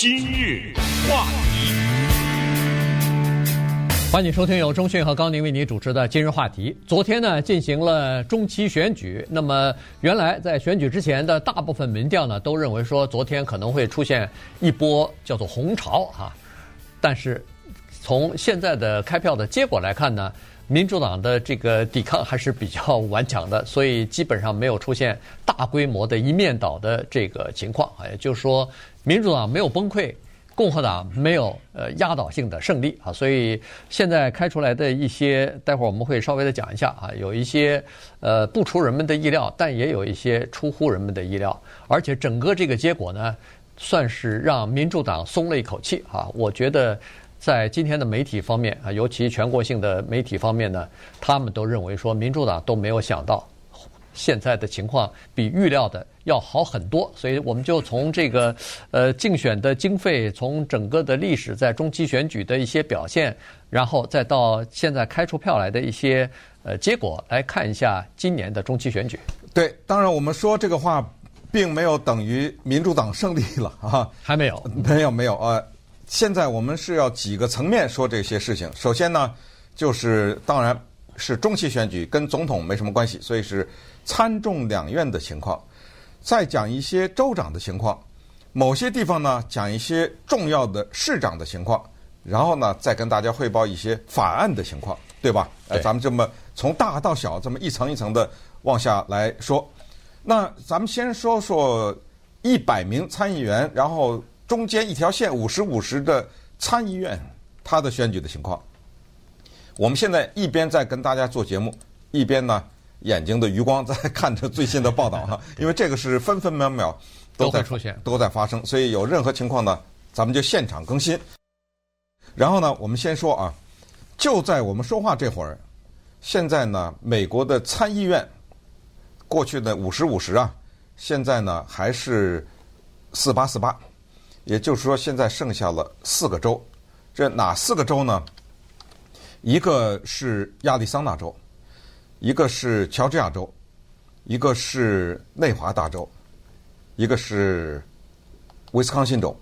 今日话题，欢迎收听由中讯和高宁为你主持的今日话题。昨天呢，进行了中期选举。那么，原来在选举之前的大部分民调呢，都认为说昨天可能会出现一波叫做红潮哈。但是，从现在的开票的结果来看呢，民主党的这个抵抗还是比较顽强的，所以基本上没有出现大规模的一面倒的这个情况啊。也就是说，民主党没有崩溃，共和党没有呃压倒性的胜利啊。所以现在开出来的一些，待会儿我们会稍微的讲一下啊，有一些呃不出人们的意料，但也有一些出乎人们的意料。而且整个这个结果呢，算是让民主党松了一口气啊。我觉得。在今天的媒体方面啊，尤其全国性的媒体方面呢，他们都认为说，民主党都没有想到现在的情况比预料的要好很多。所以我们就从这个呃竞选的经费，从整个的历史，在中期选举的一些表现，然后再到现在开出票来的一些呃结果来看一下今年的中期选举。对，当然我们说这个话，并没有等于民主党胜利了啊，还没有，没有，没有啊。现在我们是要几个层面说这些事情。首先呢，就是当然是中期选举，跟总统没什么关系，所以是参众两院的情况。再讲一些州长的情况，某些地方呢讲一些重要的市长的情况，然后呢再跟大家汇报一些法案的情况，对吧？对。咱们这么从大到小这么一层一层的往下来说。那咱们先说说一百名参议员，然后。中间一条线五十五十的参议院，他的选举的情况，我们现在一边在跟大家做节目，一边呢眼睛的余光在看着最新的报道哈，因为这个是分分秒秒都在都出现，都在发生，所以有任何情况呢，咱们就现场更新。然后呢，我们先说啊，就在我们说话这会儿，现在呢，美国的参议院过去的五十五十啊，现在呢还是四八四八。也就是说，现在剩下了四个州，这哪四个州呢？一个是亚利桑那州，一个是乔治亚州，一个是内华达州，一个是威斯康辛州。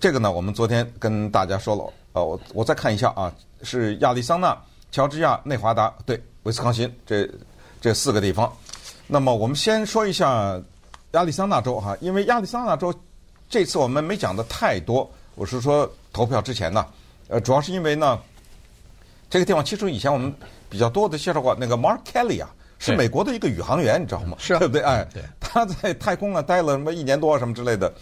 这个呢，我们昨天跟大家说了，呃，我我再看一下啊，是亚利桑那、乔治亚、内华达，对，威斯康辛这这四个地方。那么我们先说一下亚利桑那州哈，因为亚利桑那州。这次我们没讲的太多，我是说投票之前呢，呃，主要是因为呢，这个地方其实以前我们比较多的介绍过，那个 Mark Kelly 啊，是美国的一个宇航员，你知道吗？是啊，对不对？哎，对，他在太空啊待了什么一年多什么之类的，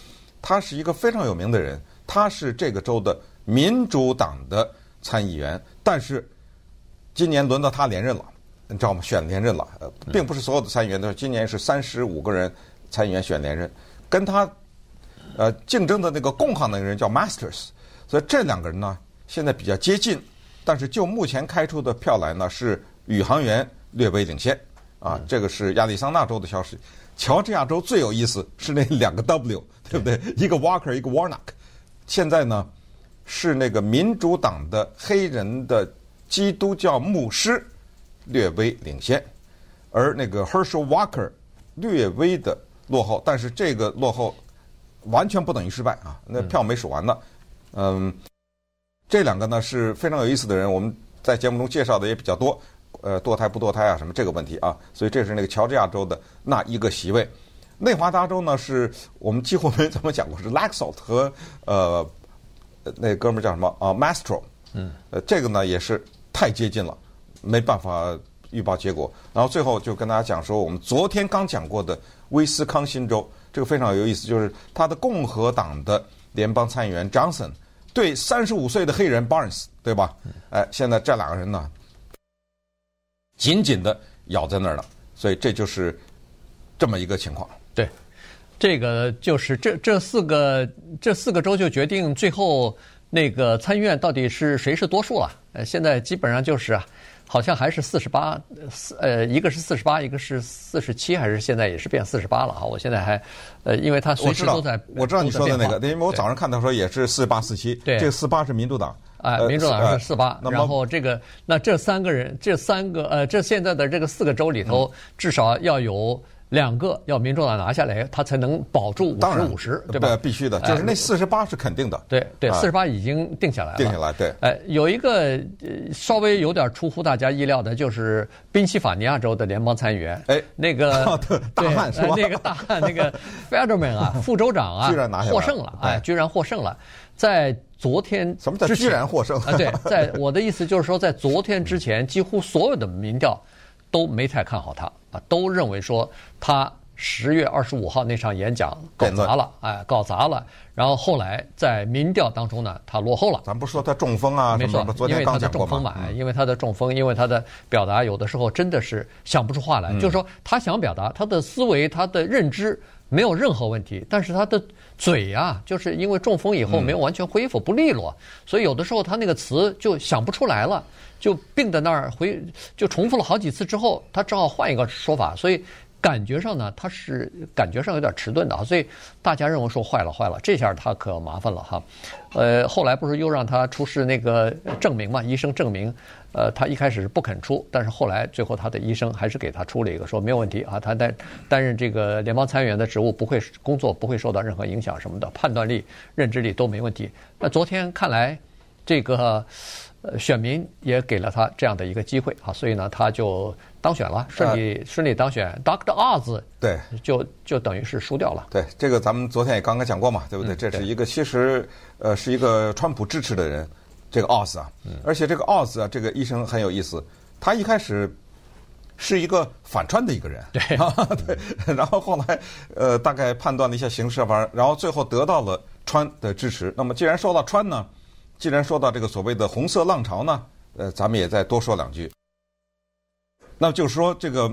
他是一个非常有名的人，他是这个州的民主党的参议员，但是今年轮到他连任了，你知道吗？选连任了，呃，并不是所有的参议员都是，今年是三十五个人参议员选连任，跟他。呃，竞争的那个共和党那个人叫 Masters，所以这两个人呢，现在比较接近，但是就目前开出的票来呢，是宇航员略微领先啊。这个是亚利桑那州的消息。乔治亚州最有意思是那两个 W，对不对？一个 Walker，一个 Warnock。现在呢，是那个民主党的黑人的基督教牧师略微领先，而那个 Herschel Walker 略微的落后，但是这个落后。完全不等于失败啊！那票没数完呢。嗯，这两个呢是非常有意思的人，我们在节目中介绍的也比较多。呃，堕胎不堕胎啊，什么这个问题啊？所以这是那个乔治亚州的那一个席位。内华达州呢是我们几乎没怎么讲过，是 Laxalt 和呃那哥们儿叫什么啊？Mastro。嗯。呃，这个呢也是太接近了，没办法预报结果。然后最后就跟大家讲说，我们昨天刚讲过的威斯康辛州。这个非常有意思，就是他的共和党的联邦参议员 Johnson 对三十五岁的黑人 Barnes，对吧？哎，现在这两个人呢，紧紧的咬在那儿了，所以这就是这么一个情况。对，这个就是这这四个这四个州就决定最后那个参议院到底是谁是多数了。呃，现在基本上就是啊。好像还是四十八，四呃，一个是四十八，一个是四十七，还是现在也是变四十八了啊？我现在还，呃，因为他随时都在，我知道你说的那个，因为我早上看到说也是四八四七，对，这个四八是民主党，哎，民主党是四八，然后这个那这三个人，这三个呃，这现在的这个四个州里头，至少要有两个要民主党拿下来，他才能保住五十五十，对吧？必须的，就是那四十八是肯定的。对对，四十八已经定下来了。定下来，对。哎，有一个稍微有点出乎大家意料的，就是宾夕法尼亚州的联邦参议员，哎，那个 大汉是吧？那个大汉，那个 Fetterman 啊，副州长啊，居然拿下来获胜了，哎，居然获胜了，在昨天什么叫居然获胜啊？对，在我的意思就是说，在昨天之前，几乎所有的民调都没太看好他啊，都认为说他。十月二十五号那场演讲搞砸了，哎，搞砸了。然后后来在民调当中呢，他落后了。咱不说他中风啊，没错，因为他的中风嘛，因为他的中风，因为他的表达有的时候真的是想不出话来。就是说，他想表达他的思维、他的认知没有任何问题，但是他的嘴啊，就是因为中风以后没有完全恢复，不利落，所以有的时候他那个词就想不出来了，就病在那儿回，就重复了好几次之后，他只好换一个说法，所以。感觉上呢，他是感觉上有点迟钝的啊，所以大家认为说坏了坏了，这下他可麻烦了哈。呃，后来不是又让他出示那个证明嘛，医生证明，呃，他一开始是不肯出，但是后来最后他的医生还是给他出了一个，说没有问题啊，他担担任这个联邦参议员的职务不会工作不会受到任何影响什么的，判断力、认知力都没问题。那昨天看来，这个呃选民也给了他这样的一个机会啊，所以呢，他就。当选了，顺利、呃、顺利当选。Dr. Oz 对，就就等于是输掉了。对，这个咱们昨天也刚刚讲过嘛，对不对？嗯、对，这是一个其实呃是一个川普支持的人，这个 Oz 啊，嗯、而且这个 Oz 啊，这个医生很有意思，他一开始是一个反川的一个人，对 对，然后后来呃大概判断了一下形势吧，然后最后得到了川的支持。那么既然说到川呢，既然说到这个所谓的红色浪潮呢，呃，咱们也再多说两句。那就是说，这个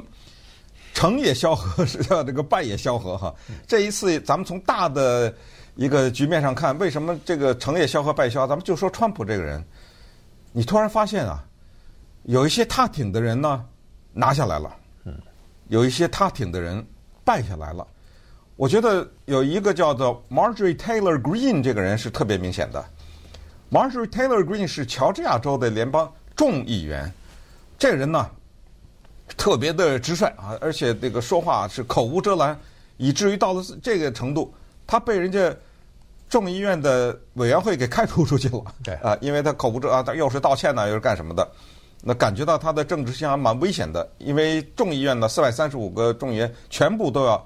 成也萧何，是叫这个败也萧何哈。这一次，咱们从大的一个局面上看，为什么这个成也萧何，败萧？咱们就说川普这个人，你突然发现啊，有一些他挺的人呢拿下来了，有一些他挺的人败下来了。我觉得有一个叫做 Marjorie Taylor Green 这个人是特别明显的。Marjorie Taylor Greene 是乔治亚州的联邦众议员，这个人呢。特别的直率啊，而且这个说话是口无遮拦，以至于到了这个程度，他被人家众议院的委员会给开除出去了。对啊，因为他口无遮啊，他又是道歉呢，又是干什么的？那感觉到他的政治信仰蛮危险的，因为众议院的四百三十五个众议员全部都要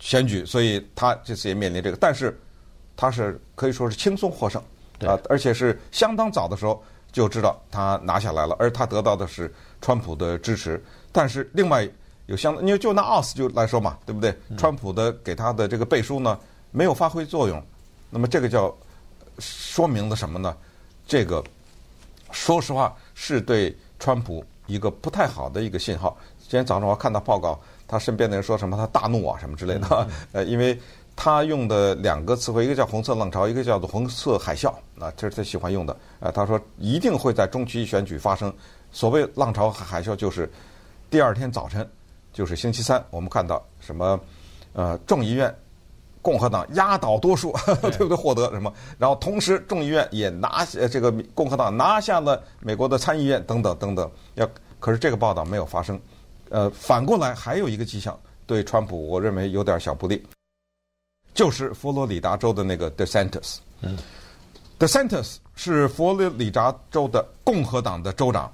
选举，所以他这次也面临这个。但是他是可以说是轻松获胜啊，而且是相当早的时候就知道他拿下来了，而他得到的是。川普的支持，但是另外有相，因为就拿奥斯就来说嘛，对不对？川普的给他的这个背书呢，没有发挥作用。那么这个叫说明了什么呢？这个说实话是对川普一个不太好的一个信号。今天早上我看到报告，他身边的人说什么他大怒啊什么之类的，呃，因为他用的两个词汇，一个叫红色浪潮，一个叫做红色海啸，啊，这是他喜欢用的。啊，他说一定会在中期选举发生。所谓浪潮和海啸，就是第二天早晨，就是星期三，我们看到什么？呃，众议院共和党压倒多数，对不对？获得什么？然后同时众议院也拿下这个共和党拿下了美国的参议院，等等等等。要可是这个报道没有发生。呃，反过来还有一个迹象对川普，我认为有点小不利，就是佛罗里达州的那个 DeSantis。嗯，DeSantis 是佛罗里达州的共和党的州长。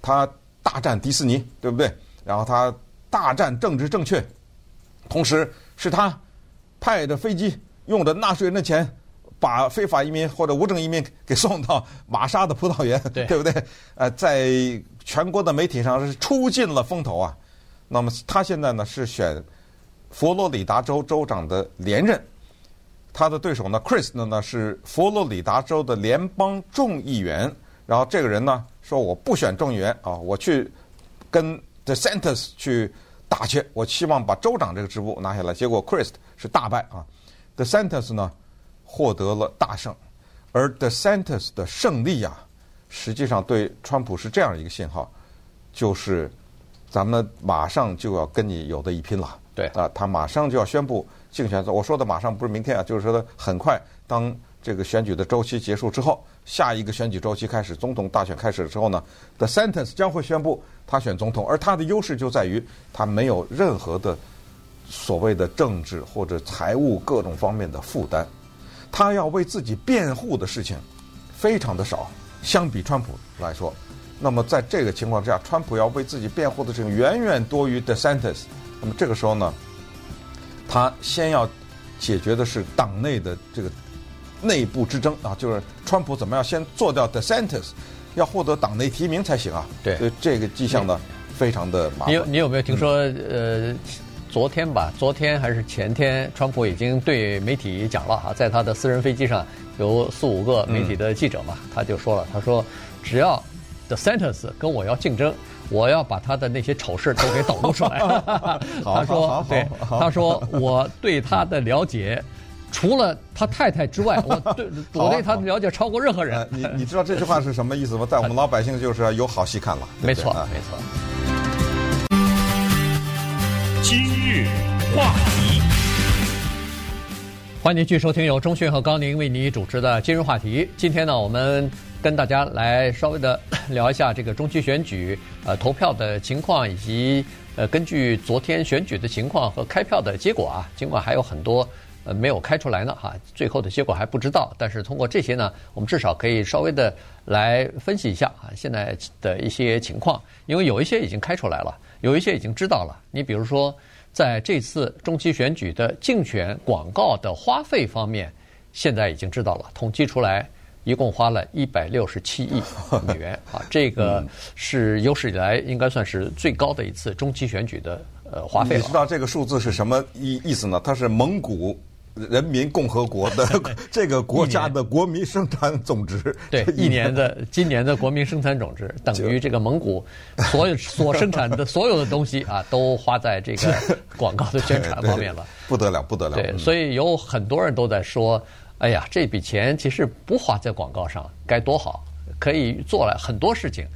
他大战迪士尼，对不对？然后他大战政治正确，同时是他派着飞机用着纳税人的钱，把非法移民或者无证移民给送到玛莎的葡萄园，对，对不对？呃，在全国的媒体上是出尽了风头啊。那么他现在呢是选佛罗里达州州长的连任，他的对手呢，Chris 呢是佛罗里达州的联邦众议员，然后这个人呢。说我不选众议员啊，我去跟 DeSantis 去打去，我希望把州长这个职务拿下来。结果 Chris 是大败啊，DeSantis 呢获得了大胜，而 DeSantis 的胜利啊，实际上对川普是这样一个信号，就是咱们马上就要跟你有的一拼了。对啊，他马上就要宣布竞选。我说的马上不是明天啊，就是说的很快当。这个选举的周期结束之后，下一个选举周期开始，总统大选开始的时候呢，DeSantis 将会宣布他选总统，而他的优势就在于他没有任何的所谓的政治或者财务各种方面的负担，他要为自己辩护的事情非常的少，相比川普来说，那么在这个情况之下，川普要为自己辩护的事情远远多于 DeSantis。那么这个时候呢，他先要解决的是党内的这个内部之争啊，就是川普怎么样先做掉 The Santis，要获得党内提名才行啊。对，所以这个迹象呢，非常的麻烦。你有你有没有听说呃？昨天吧，昨天还是前天，川普已经对媒体讲了哈，在他的私人飞机上有四五个媒体的记者嘛，嗯、他就说了，他说只要 DeSantis 跟我要竞争，我要把他的那些丑事都给抖露出来。他说，对，他说我对他的了解，除了他太太之外，我对 我对他的了解超过任何人。你你知道这句话是什么意思吗？在我们老百姓就是有好戏看了。没错，没错。今日话题，欢迎您继续收听由钟迅和高宁为你主持的今日话题。今天呢，我们跟大家来稍微的聊一下这个中期选举呃投票的情况，以及呃根据昨天选举的情况和开票的结果啊，尽管还有很多呃没有开出来呢哈，最后的结果还不知道。但是通过这些呢，我们至少可以稍微的来分析一下啊现在的一些情况，因为有一些已经开出来了。有一些已经知道了，你比如说，在这次中期选举的竞选广告的花费方面，现在已经知道了，统计出来一共花了一百六十七亿美元 啊，这个是有史以来应该算是最高的一次中期选举的呃花费。你知道这个数字是什么意意思呢？它是蒙古。人民共和国的 这个国家的国民生产总值，对，一年的今年的国民生产总值 等于这个蒙古所有所生产的所有的东西啊，都花在这个广告的宣传方面了，不得了，不得了。对，所以有很多人都在说，哎呀，这笔钱其实不花在广告上该多好，可以做了很多事情。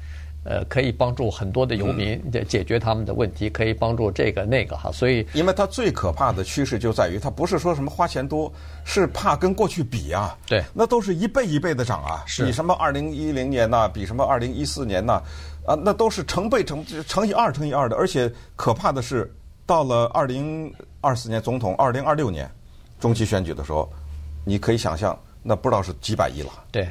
呃，可以帮助很多的游民解决他们的问题，可以帮助这个那个哈，所以因为它最可怕的趋势就在于，它不是说什么花钱多，是怕跟过去比啊，对，那都是一倍一倍的涨啊，是。比什么二零一零年呐，比什么二零一四年呐，啊，那都是成倍成乘以二乘以二的，而且可怕的是，到了二零二四年总统，二零二六年中期选举的时候，你可以想象，那不知道是几百亿了，对。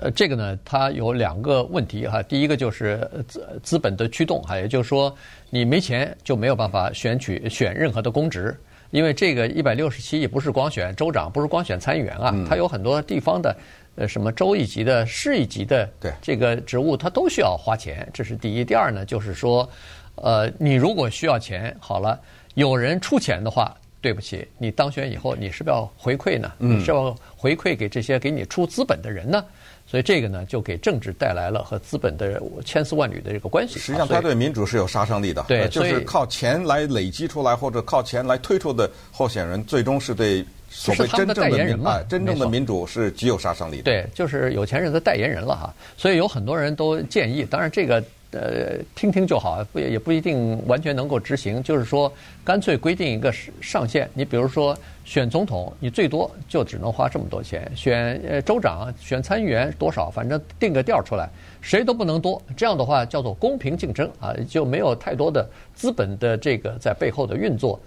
呃，这个呢，它有两个问题哈。第一个就是资资本的驱动哈，也就是说，你没钱就没有办法选取选任何的公职，因为这个一百六十七亿不是光选州长，不是光选参议员啊，它有很多地方的呃什么州一级的、市一级的这个职务，它都需要花钱。这是第一。第二呢，就是说，呃，你如果需要钱，好了，有人出钱的话。对不起，你当选以后，你是不是要回馈呢？你是要回馈给这些给你出资本的人呢？所以这个呢，就给政治带来了和资本的千丝万缕的这个关系。实际上，它对民主是有杀伤力的。对，就是靠钱来累积出来或者靠钱来推出的候选人，最终是对所谓真正的真正的民主是极有杀伤力的。对，就是有钱人的代言人了哈。所以有很多人都建议，当然这个。呃，听听就好，不也不一定完全能够执行。就是说，干脆规定一个上限。你比如说，选总统，你最多就只能花这么多钱；选呃州长、选参议员多少，反正定个调出来，谁都不能多。这样的话叫做公平竞争啊，就没有太多的资本的这个在背后的运作。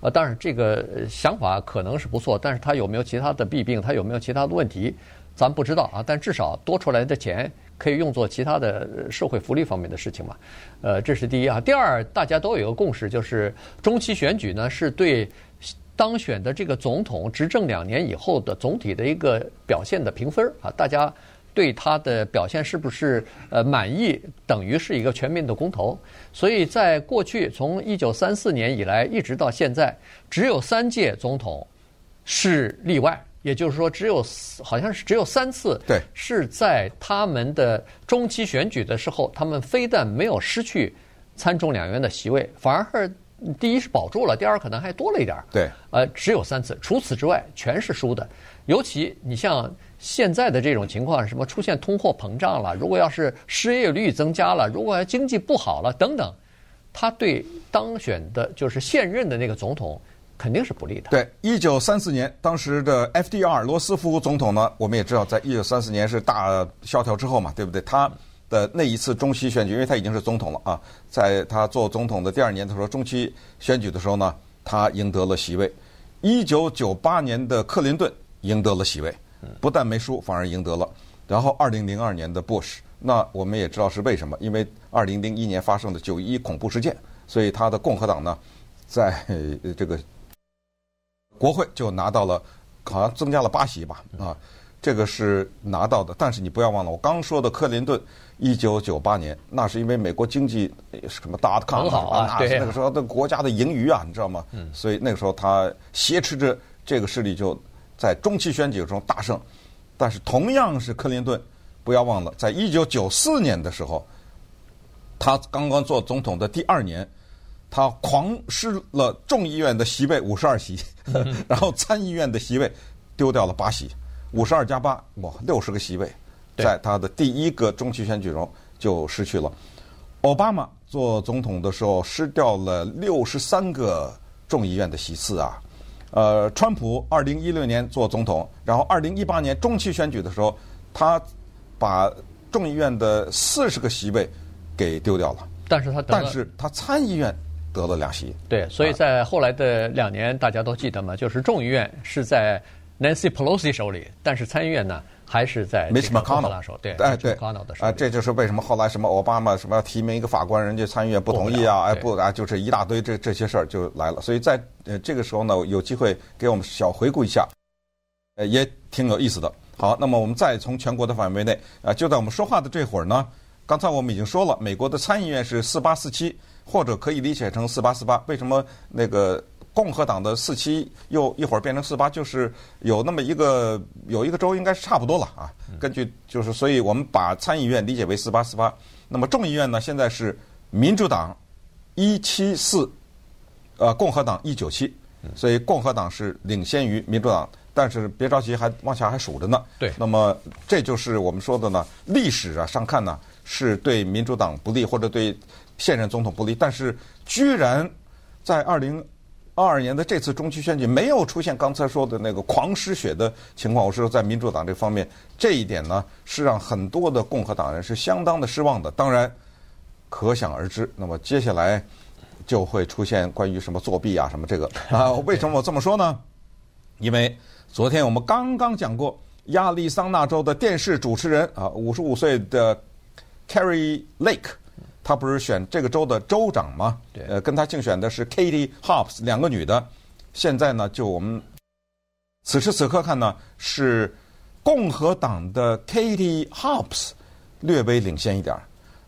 啊，当然这个想法可能是不错，但是它有没有其他的弊病？它有没有其他的问题？咱不知道啊。但至少多出来的钱。可以用作其他的社会福利方面的事情嘛？呃，这是第一啊。第二，大家都有一个共识，就是中期选举呢，是对当选的这个总统执政两年以后的总体的一个表现的评分啊。大家对他的表现是不是呃满意，等于是一个全民的公投。所以在过去从一九三四年以来一直到现在，只有三届总统是例外。也就是说，只有好像是只有三次，对，是在他们的中期选举的时候，他们非但没有失去参众两院的席位，反而是第一是保住了，第二可能还多了一点儿。对，呃，只有三次，除此之外全是输的。尤其你像现在的这种情况，什么出现通货膨胀了，如果要是失业率增加了，如果要经济不好了等等，他对当选的就是现任的那个总统。肯定是不利的。对，一九三四年，当时的 FDR 罗斯福总统呢，我们也知道，在一九三四年是大萧条之后嘛，对不对？他的那一次中期选举，因为他已经是总统了啊，在他做总统的第二年的时候，中期选举的时候呢，他赢得了席位。一九九八年的克林顿赢得了席位，不但没输，反而赢得了。然后二零零二年的 Bush，，那我们也知道是为什么，因为二零零一年发生的九一恐怖事件，所以他的共和党呢，在这个国会就拿到了，好像增加了八席吧，啊。这个是拿到的，但是你不要忘了，我刚说的克林顿，一九九八年，那是因为美国经济什么大康很好啊，那那个时候的国家的盈余啊，你知道吗？嗯，所以那个时候他挟持着这个势力就在中期选举中大胜。但是同样是克林顿，不要忘了，在一九九四年的时候，他刚刚做总统的第二年，他狂失了众议院的席位五十二席，然后参议院的席位丢掉了八席。五十二加八，哇，六十个席位，在他的第一个中期选举中就失去了。奥巴马做总统的时候失掉了六十三个众议院的席次啊。呃，川普二零一六年做总统，然后二零一八年中期选举的时候，他把众议院的四十个席位给丢掉了。但是他但是他参议院得了两席。对，所以在后来的两年，大家都记得嘛，就是众议院是在。Nancy Pelosi 手里，但是参议院呢还是在 Mitch McConnell 手。对，哎对，啊，这就是为什么后来什么奥巴马什么要提名一个法官，人家参议院不同意啊，哎不啊，就是一大堆这这些事儿就来了。所以在呃这个时候呢，有机会给我们小回顾一下，呃也挺有意思的。好，那么我们再从全国的范围内啊，就在我们说话的这会儿呢，刚才我们已经说了，美国的参议院是四八四七，或者可以理解成四八四八。为什么那个？共和党的四七又一会儿变成四八，就是有那么一个有一个州应该是差不多了啊。根据就是，所以我们把参议院理解为四八四八。那么众议院呢，现在是民主党一七四，呃，共和党一九七，所以共和党是领先于民主党。但是别着急，还往下还数着呢。对。那么这就是我们说的呢，历史啊上看呢是对民主党不利或者对现任总统不利，但是居然在二零。二二年的这次中期选举没有出现刚才说的那个狂失血的情况，我是说在民主党这方面，这一点呢是让很多的共和党人是相当的失望的。当然，可想而知，那么接下来就会出现关于什么作弊啊什么这个啊？为什么我这么说呢？因为昨天我们刚刚讲过，亚利桑那州的电视主持人啊，五十五岁的 Carrie Lake。他不是选这个州的州长吗？对。呃，跟他竞选的是 Katie Hobbs，两个女的。现在呢，就我们此时此刻看呢，是共和党的 Katie Hobbs 略微领先一点。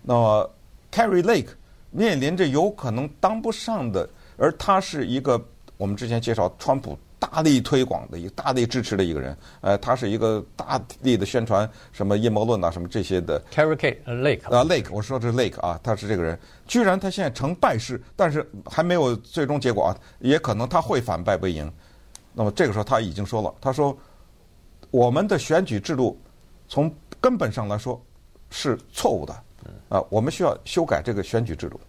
那么 Carrie Lake 面临着有可能当不上的，而他是一个我们之前介绍川普。大力推广的一个大力支持的一个人，呃，他是一个大力的宣传什么阴谋论啊，什么这些的。Carrie Lake 啊，Lake，我说这是 Lake 啊，他是这个人，居然他现在成败势，但是还没有最终结果啊，也可能他会反败为赢。那么这个时候他已经说了，他说我们的选举制度从根本上来说是错误的，啊，我们需要修改这个选举制度。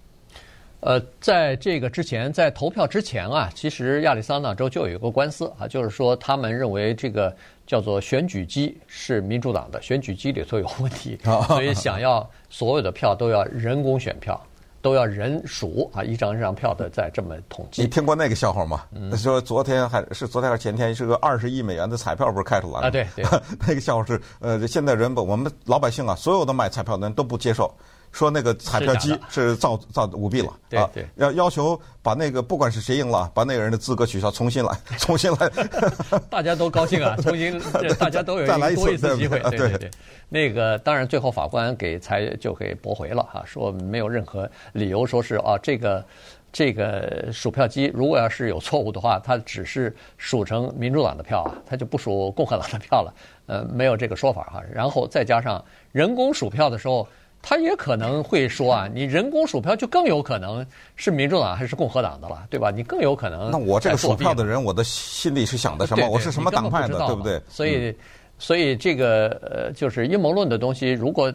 呃，在这个之前，在投票之前啊，其实亚利桑那州就有一个官司啊，就是说他们认为这个叫做选举机是民主党的选举机里头有问题，所以想要所有的票都要人工选票，都要人数啊，一张一张票的在这么统计。你听过那个笑话吗？嗯、说昨天还是昨天还是前天，是个二十亿美元的彩票不是开出来了？啊，对对，那个笑话是呃，现在人不，我们老百姓啊，所有的买彩票的人都不接受。说那个彩票机是造造舞弊了啊！要要求把那个不管是谁赢了，把那个人的资格取消，重新来，重新来。大家都高兴啊！重新，大家都有一个多一次机会。对对对，那个当然最后法官给裁就给驳回了哈，说没有任何理由说是啊这个这个数票机如果要是有错误的话，它只是数成民主党的票啊，它就不数共和党的票了。呃，没有这个说法哈。然后再加上人工数票的时候。他也可能会说啊，你人工数票就更有可能是民主党还是共和党的了，对吧？你更有可能。那我这个数票的人，我的心里是想的什么？我是什么党派的，对不对？所以，嗯、所以这个呃，就是阴谋论的东西，如果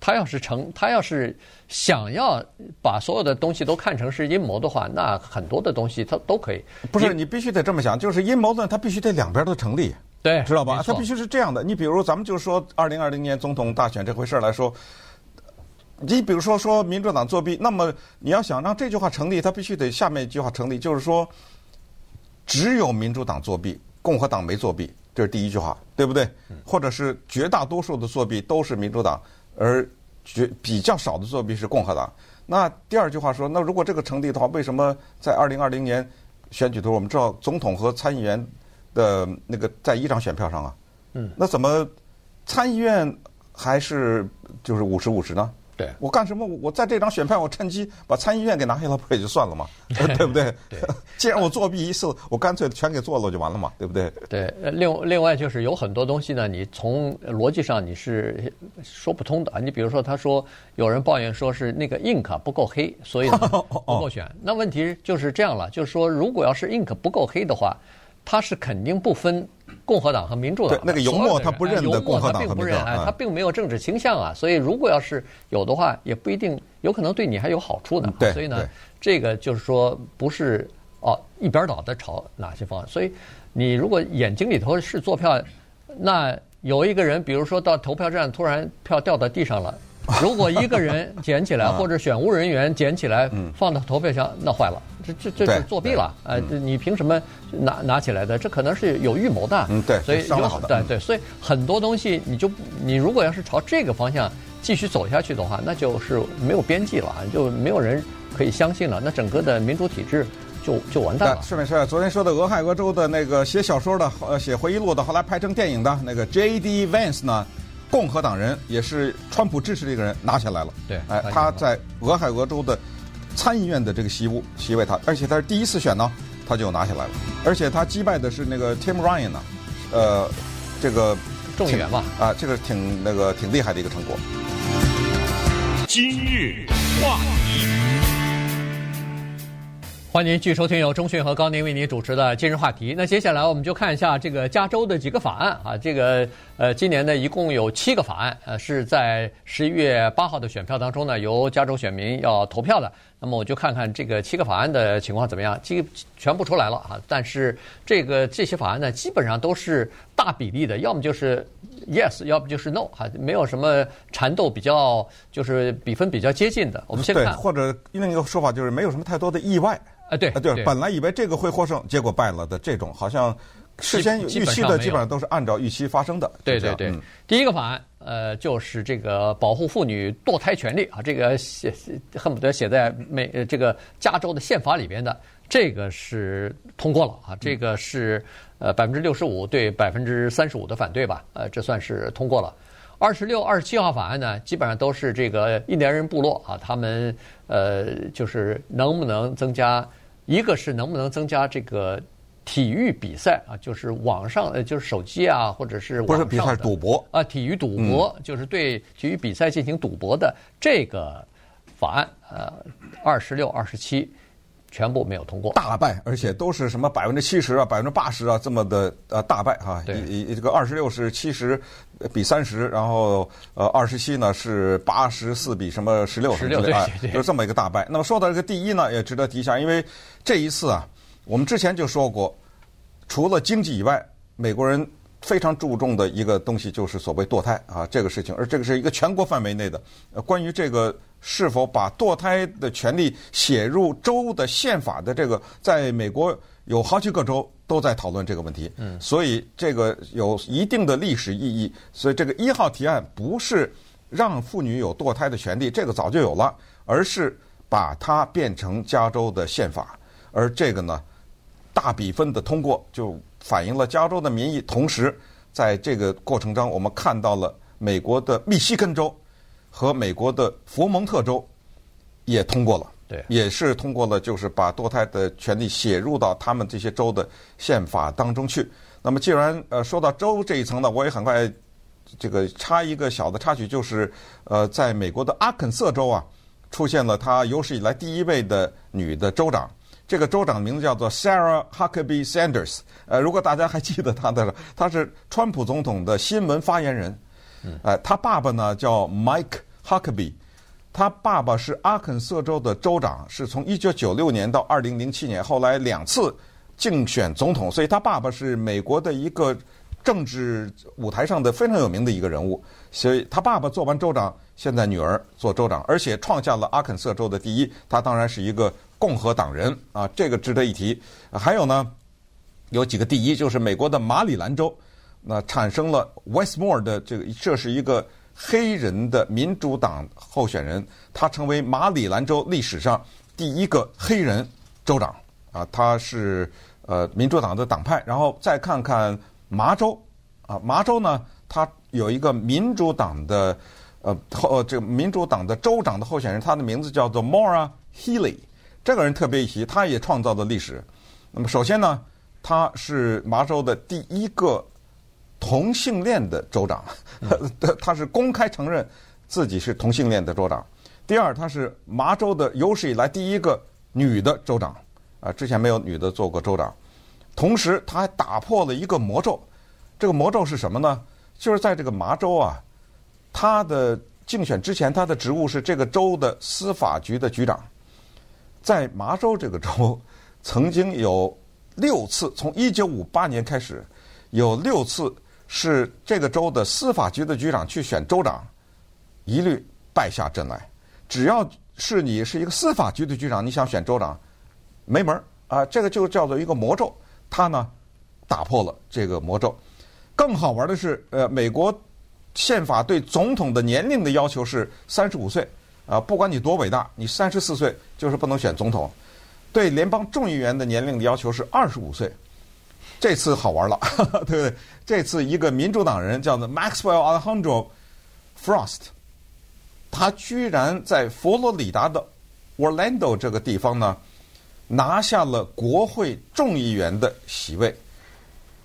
他要是成，他要是想要把所有的东西都看成是阴谋的话，那很多的东西他都可以。不是，你必须得这么想，就是阴谋论，它必须得两边都成立，对，知道吧？它必须是这样的。你比如咱们就说二零二零年总统大选这回事来说。你比如说说民主党作弊，那么你要想让这句话成立，它必须得下面一句话成立，就是说，只有民主党作弊，共和党没作弊，这是第一句话，对不对？或者是绝大多数的作弊都是民主党，而绝比较少的作弊是共和党。那第二句话说，那如果这个成立的话，为什么在二零二零年选举的时候，我们知道总统和参议员的那个在一张选票上啊？嗯，那怎么参议院还是就是五十五十呢？对，我干什么？我在这张选票，我趁机把参议院给拿下来，不也就算了吗？对不对？对，既然我作弊一次，我干脆全给做了就完了嘛，对不对？对，另另外就是有很多东西呢，你从逻辑上你是说不通的啊。你比如说，他说有人抱怨说是那个 ink 不够黑，所以呢 不够选。那问题就是这样了，就是说如果要是 ink 不够黑的话。他是肯定不分共和党和民主党。那个油墨他不认的共和党和民主党，他并没有政治倾向啊。所以如果要是有的话，也不一定有可能对你还有好处呢。对，所以呢，这个就是说不是哦一边倒的朝哪些方案。所以你如果眼睛里头是做票，那有一个人，比如说到投票站突然票掉到地上了。如果一个人捡起来，或者选务人员捡起来放到投票箱，那坏了，这这这是作弊了。呃，你凭什么拿拿起来的？这可能是有预谋的。嗯，对，所以有对对，所以很多东西你就你如果要是朝这个方向继续走下去的话，那就是没有边际了，就没有人可以相信了。那整个的民主体制就就完蛋了。是没是，昨天说的俄亥俄州的那个写小说的、呃写回忆录的，后来拍成电影的那个 J.D. Vance 呢？共和党人也是川普支持的一个人拿下来了。对，哎，他在俄亥俄州的参议院的这个席位席位，他而且他是第一次选呢，他就拿下来了。而且他击败的是那个 Tim Ryan 呢，呃，这个众议员吧，啊，这个挺那个挺厉害的一个成果。今日话题。欢迎您继续收听由中讯和高宁为您主持的今日话题。那接下来我们就看一下这个加州的几个法案啊，这个呃，今年呢一共有七个法案，呃，是在十一月八号的选票当中呢，由加州选民要投票的。那么我就看看这个七个法案的情况怎么样，基全部出来了啊。但是这个这些法案呢，基本上都是大比例的，要么就是 yes，要不就是 no，哈没有什么缠斗比较，就是比分比较接近的。我们先看，或者另一个说法就是没有什么太多的意外。啊，对，啊对，本来以为这个会获胜，结果败了的这种，好像事先预期的基本上都是按照预期发生的。对对对，第一个法案，呃，就是这个保护妇女堕胎权利啊，这个写恨不得写在美这个加州的宪法里边的，这个是通过了啊，这个是呃百分之六十五对百分之三十五的反对吧，呃，这算是通过了。二十六、二十七号法案呢，基本上都是这个印第安人部落啊，他们呃，就是能不能增加。一个是能不能增加这个体育比赛啊，就是网上呃，就是手机啊，或者是不是比赛赌博啊，体育赌博，嗯、就是对体育比赛进行赌博的这个法案，呃，二十六、二十七全部没有通过，大败，而且都是什么百分之七十啊、百分之八十啊这么的呃大败哈。对，一这个二十六是七十比三十，然后呃二十七呢是八十四比什么十六，十六对，就这么一个大败。那么说到这个第一呢，也值得提一下，因为。这一次啊，我们之前就说过，除了经济以外，美国人非常注重的一个东西就是所谓堕胎啊这个事情，而这个是一个全国范围内的。关于这个是否把堕胎的权利写入州的宪法的这个，在美国有好几个州都在讨论这个问题。嗯，所以这个有一定的历史意义。所以这个一号提案不是让妇女有堕胎的权利，这个早就有了，而是把它变成加州的宪法。而这个呢，大比分的通过就反映了加州的民意。同时，在这个过程中，我们看到了美国的密西根州和美国的佛蒙特州也通过了，对，也是通过了，就是把堕胎的权利写入到他们这些州的宪法当中去。那么，既然呃说到州这一层呢，我也很快这个插一个小的插曲，就是呃，在美国的阿肯色州啊，出现了他有史以来第一位的女的州长。这个州长名字叫做 Sarah Huckabee Sanders。呃，如果大家还记得他的，他是川普总统的新闻发言人。呃，他爸爸呢叫 Mike Huckabee，他爸爸是阿肯色州的州长，是从一九九六年到二零零七年，后来两次竞选总统，所以他爸爸是美国的一个政治舞台上的非常有名的一个人物。所以他爸爸做完州长，现在女儿做州长，而且创下了阿肯色州的第一。他当然是一个。共和党人啊，这个值得一提。还有呢，有几个第一，就是美国的马里兰州，那产生了 Westmore 的这个，这是一个黑人的民主党候选人，他成为马里兰州历史上第一个黑人州长啊，他是呃民主党的党派。然后再看看麻州啊，麻州呢，他有一个民主党的呃候这个民主党的州长的候选人，他的名字叫做 Maura Healey，这个人特别一提，他也创造了历史。那么首先呢。他是麻州的第一个同性恋的州长，他是公开承认自己是同性恋的州长。第二，他是麻州的有史以来第一个女的州长，啊，之前没有女的做过州长。同时，他还打破了一个魔咒，这个魔咒是什么呢？就是在这个麻州啊，他的竞选之前，他的职务是这个州的司法局的局长。在麻州这个州，曾经有。六次，从一九五八年开始，有六次是这个州的司法局的局长去选州长，一律败下阵来。只要是你是一个司法局的局长，你想选州长，没门儿啊！这个就叫做一个魔咒。他呢，打破了这个魔咒。更好玩的是，呃，美国宪法对总统的年龄的要求是三十五岁啊，不管你多伟大，你三十四岁就是不能选总统。对联邦众议员的年龄的要求是二十五岁，这次好玩了，对不对？这次一个民主党人叫做 Maxwell Alejandro Frost，他居然在佛罗里达的 Orlando 这个地方呢，拿下了国会众议员的席位。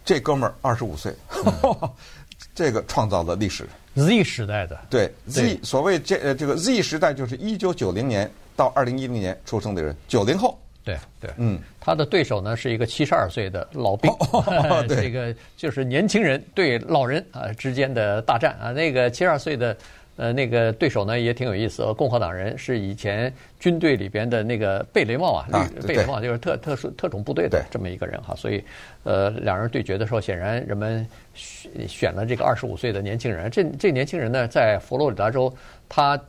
这哥们儿二十五岁，嗯、这个创造了历史。Z 时代的对 Z 对所谓这呃这个 Z 时代就是一九九零年到二零一零年出生的人，九零后。对对，嗯，他的对手呢是一个七十二岁的老兵，哦哦、这个就是年轻人对老人啊之间的大战啊。那个七十二岁的呃那个对手呢也挺有意思，共和党人是以前军队里边的那个贝雷帽啊，啊贝雷帽就是特特殊特种部队的这么一个人哈，所以呃两人对决的时候，显然人们选选了这个二十五岁的年轻人。这这年轻人呢，在佛罗里达州。他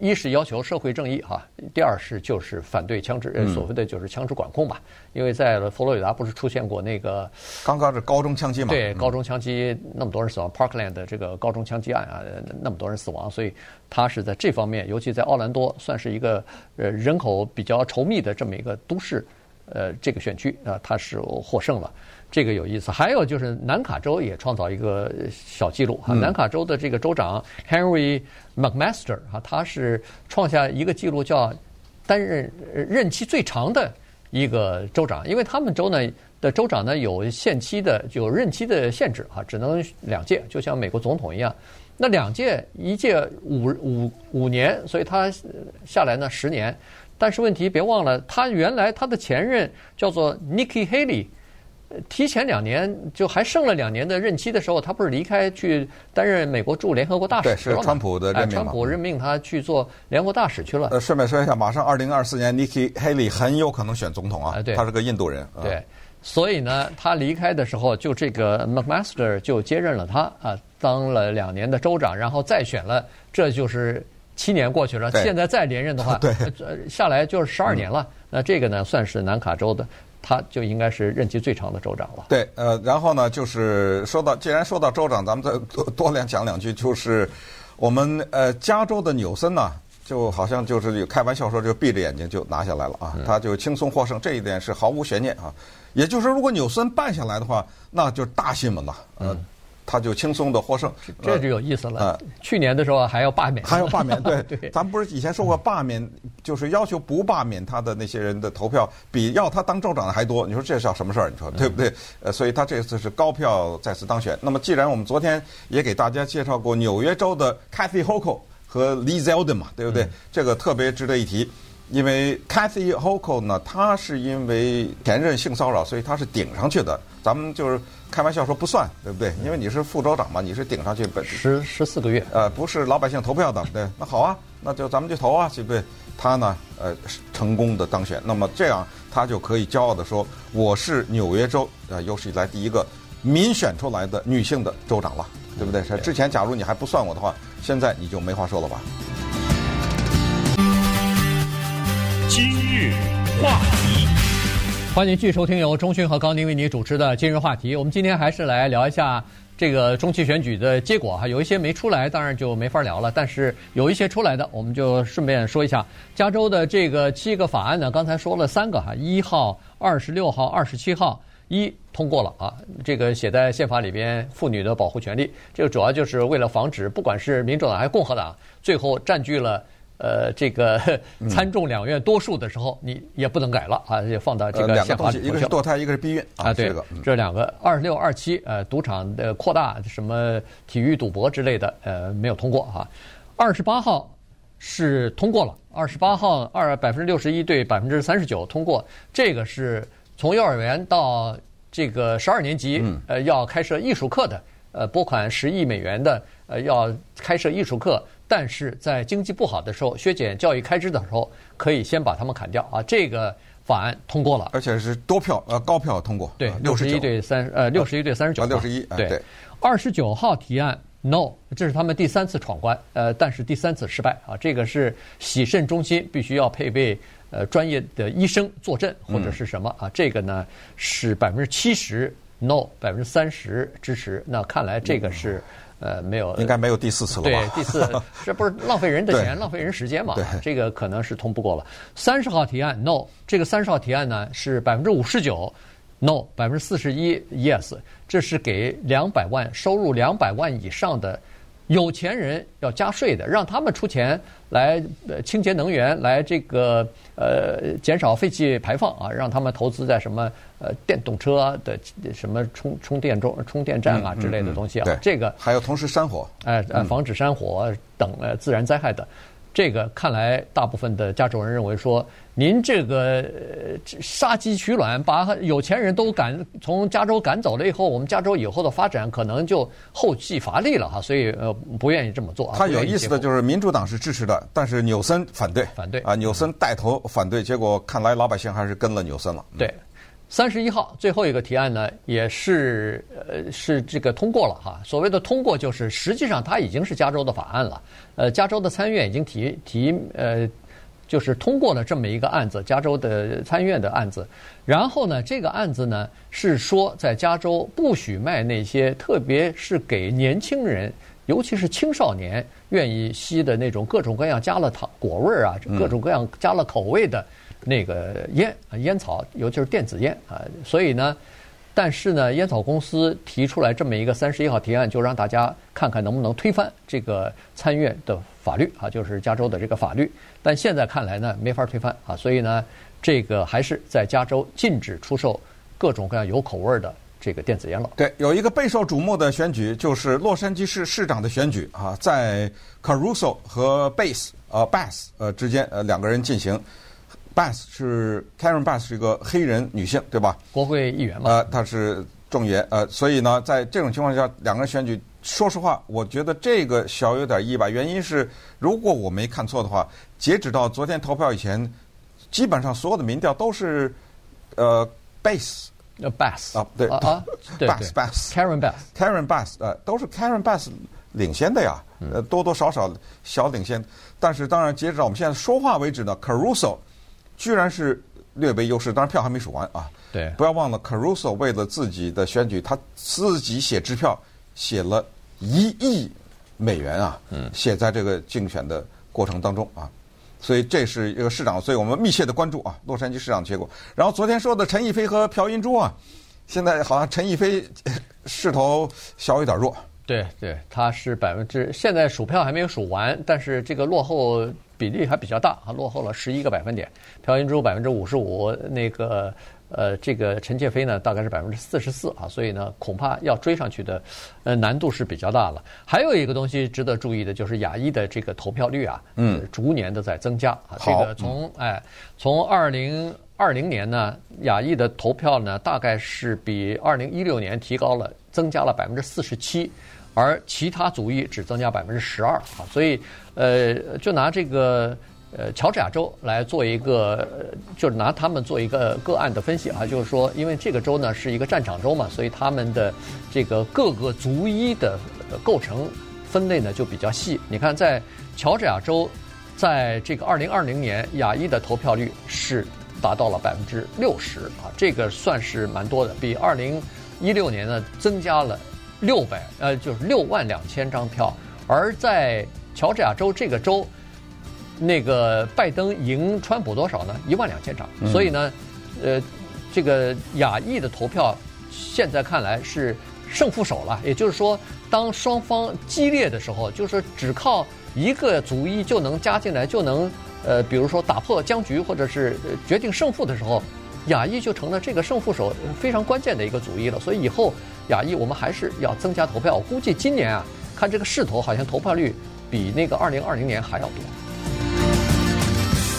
一是要求社会正义哈，第二是就是反对枪支，所谓的就是枪支管控吧。因为在佛罗里达不是出现过那个刚刚是高中枪击嘛？对，高中枪击那么多人死亡，Parkland 的这个高中枪击案啊，那么多人死亡，所以他是在这方面，尤其在奥兰多，算是一个呃人口比较稠密的这么一个都市，呃，这个选区啊，他是获胜了。这个有意思，还有就是南卡州也创造一个小记录哈。嗯、南卡州的这个州长 Henry McMaster 哈，他是创下一个记录，叫担任任期最长的一个州长。因为他们州呢的州长呢有限期的，有任期的限制哈，只能两届，就像美国总统一样。那两届，一届五五五年，所以他下来呢十年。但是问题别忘了，他原来他的前任叫做 Nikki Haley。提前两年就还剩了两年的任期的时候，他不是离开去担任美国驻联合国大使了吗？对，是川普的任命。川普任命他去做联合国大使去了。呃，顺便说一下，马上二零二四年，Nikki Haley 很有可能选总统啊。对，他是个印度人。对，所以呢，他离开的时候，就这个 McMaster 就接任了他啊，当了两年的州长，然后再选了，这就是七年过去了。现在再连任的话，对，下来就是十二年了。那这个呢，算是南卡州的。他就应该是任期最长的州长了。对，呃，然后呢，就是说到，既然说到州长，咱们再多多两讲两句，就是我们呃加州的纽森呢，就好像就是有开玩笑说，就闭着眼睛就拿下来了啊，他就轻松获胜，这一点是毫无悬念啊。也就是说，如果纽森办下来的话，那就是大新闻了。嗯。他就轻松的获胜，这就有意思了。呃、去年的时候还要罢免，还要罢免，对 对。咱们不是以前说过罢免，就是要求不罢免他的那些人的投票比要他当州长的还多。你说这叫什么事儿？你说对不对？呃，所以他这次是高票再次当选。那么，既然我们昨天也给大家介绍过纽约州的 Kathy Hochul 和 Lee Zeldin 嘛，对不对？嗯、这个特别值得一提，因为 Kathy Hochul 呢，他是因为前任性骚扰，所以他是顶上去的。咱们就是。开玩笑说不算，对不对？因为你是副州长嘛，你是顶上去本十十四个月，呃，不是老百姓投票的，对。那好啊，那就咱们就投啊，对不对？他呢，呃，成功的当选，那么这样他就可以骄傲的说，我是纽约州呃有史以来第一个民选出来的女性的州长了，对不对？嗯、之前假如你还不算我的话，现在你就没话说了吧？今日话题。欢迎继续收听由钟讯和高宁为你主持的今日话题。我们今天还是来聊一下这个中期选举的结果哈，有一些没出来，当然就没法聊了。但是有一些出来的，我们就顺便说一下。加州的这个七个法案呢，刚才说了三个哈，一号、二十六号、二十七号一通过了啊。这个写在宪法里边，妇女的保护权利，这个主要就是为了防止，不管是民主党还是共和党，最后占据了。呃，这个参众两院多数的时候，你也不能改了啊，也放到这个宪法里。一个是堕胎，一个是避孕啊，对，这两个二六二七呃，赌场的扩大什么体育赌博之类的呃，没有通过哈。二十八号是通过了，二十八号二百分之六十一对百分之三十九通过，这个是从幼儿园到这个十二年级呃要开设艺术课的呃拨款十亿美元的呃要开设艺术课。但是在经济不好的时候，削减教育开支的时候，可以先把他们砍掉啊！这个法案通过了，而且是多票呃高票通过，对，六十一对三呃六十一对三十九，六十一对。二十九号提案 no，这是他们第三次闯关，呃，但是第三次失败啊！这个是洗肾中心必须要配备呃专业的医生坐镇或者是什么啊？这个呢是百分之七十 no，百分之三十支持。那看来这个是。呃，没有，应该没有第四次了吧？对，第四，这不是浪费人的钱，浪费人时间嘛？对，这个可能是通不过了。三十号提案，no，这个三十号提案呢是百分之五十九，no，百分之四十一，yes，这是给两百万收入两百万以上的。有钱人要加税的，让他们出钱来呃清洁能源，来这个呃减少废气排放啊，让他们投资在什么呃电动车的什么充充电中充电站啊之类的东西啊，嗯嗯、这个还有同时山火，哎呃防止山火等呃自然灾害的。这个看来，大部分的加州人认为说，您这个杀鸡取卵，把有钱人都赶从加州赶走了以后，我们加州以后的发展可能就后继乏力了哈，所以呃不愿意这么做。他有意思的就是，民主党是支持的，但是纽森反对，反对啊，纽森带头反对，结果看来老百姓还是跟了纽森了。对。三十一号最后一个提案呢，也是呃是这个通过了哈。所谓的通过，就是实际上它已经是加州的法案了。呃，加州的参议院已经提提呃，就是通过了这么一个案子，加州的参议院的案子。然后呢，这个案子呢是说，在加州不许卖那些，特别是给年轻人，尤其是青少年愿意吸的那种各种各样加了糖果味儿啊，各种各样加了口味的。那个烟啊，烟草，尤其是电子烟啊，所以呢，但是呢，烟草公司提出来这么一个三十一号提案，就让大家看看能不能推翻这个参议院的法律啊，就是加州的这个法律。但现在看来呢，没法推翻啊，所以呢，这个还是在加州禁止出售各种各样有口味的这个电子烟了。对，有一个备受瞩目的选举，就是洛杉矶市市长的选举啊，在 Caruso 和 Bass 呃 Bass 呃之间呃两个人进行。Bass 是 Karen Bass 是一个黑人女性，对吧？国会议员嘛。呃，她是众议员，呃，所以呢，在这种情况下，两个人选举，说实话，我觉得这个小有点意外。原因是，如果我没看错的话，截止到昨天投票以前，基本上所有的民调都是呃 Bass，呃 Bass 啊，对啊，Bass Bass，Karen Bass，Karen Bass，呃，都是 Karen Bass 领先的呀，呃，多多少少小领先。但是当然，截止到我们现在说话为止呢，Caruso。居然是略微优势，当然票还没数完啊。对，不要忘了，Caruso 为了自己的选举，他自己写支票，写了一亿美元啊，嗯，写在这个竞选的过程当中啊。所以这是一个市长，所以我们密切的关注啊，洛杉矶市长结果。然后昨天说的陈逸飞和朴英珠啊，现在好像陈逸飞势头小有点弱。对对，他是百分之，现在数票还没有数完，但是这个落后。比例还比较大，还落后了十一个百分点。朴英珠百分之五十五，那个呃，这个陈建飞呢，大概是百分之四十四啊，所以呢，恐怕要追上去的，呃，难度是比较大了。还有一个东西值得注意的，就是亚裔的这个投票率啊，嗯，逐年的在增加啊。这个从哎，从二零二零年呢，亚裔的投票呢，大概是比二零一六年提高了，增加了百分之四十七。而其他族裔只增加百分之十二啊，所以呃，就拿这个呃乔治亚州来做一个，就是拿他们做一个个案的分析啊，就是说，因为这个州呢是一个战场州嘛，所以他们的这个各个族裔的构成分类呢就比较细。你看，在乔治亚州，在这个二零二零年亚裔的投票率是达到了百分之六十啊，这个算是蛮多的，比二零一六年呢增加了六百呃，就是六万两千张票。而在乔治亚州这个州，那个拜登赢川普多少呢？一万两千张。所以呢，呃，这个亚裔的投票现在看来是胜负手了。也就是说，当双方激烈的时候，就是只靠一个族裔就能加进来，就能呃，比如说打破僵局或者是决定胜负的时候，亚裔就成了这个胜负手非常关键的一个组裔了。所以以后亚裔我们还是要增加投票。我估计今年啊。看这个势头，好像投票率比那个二零二零年还要多。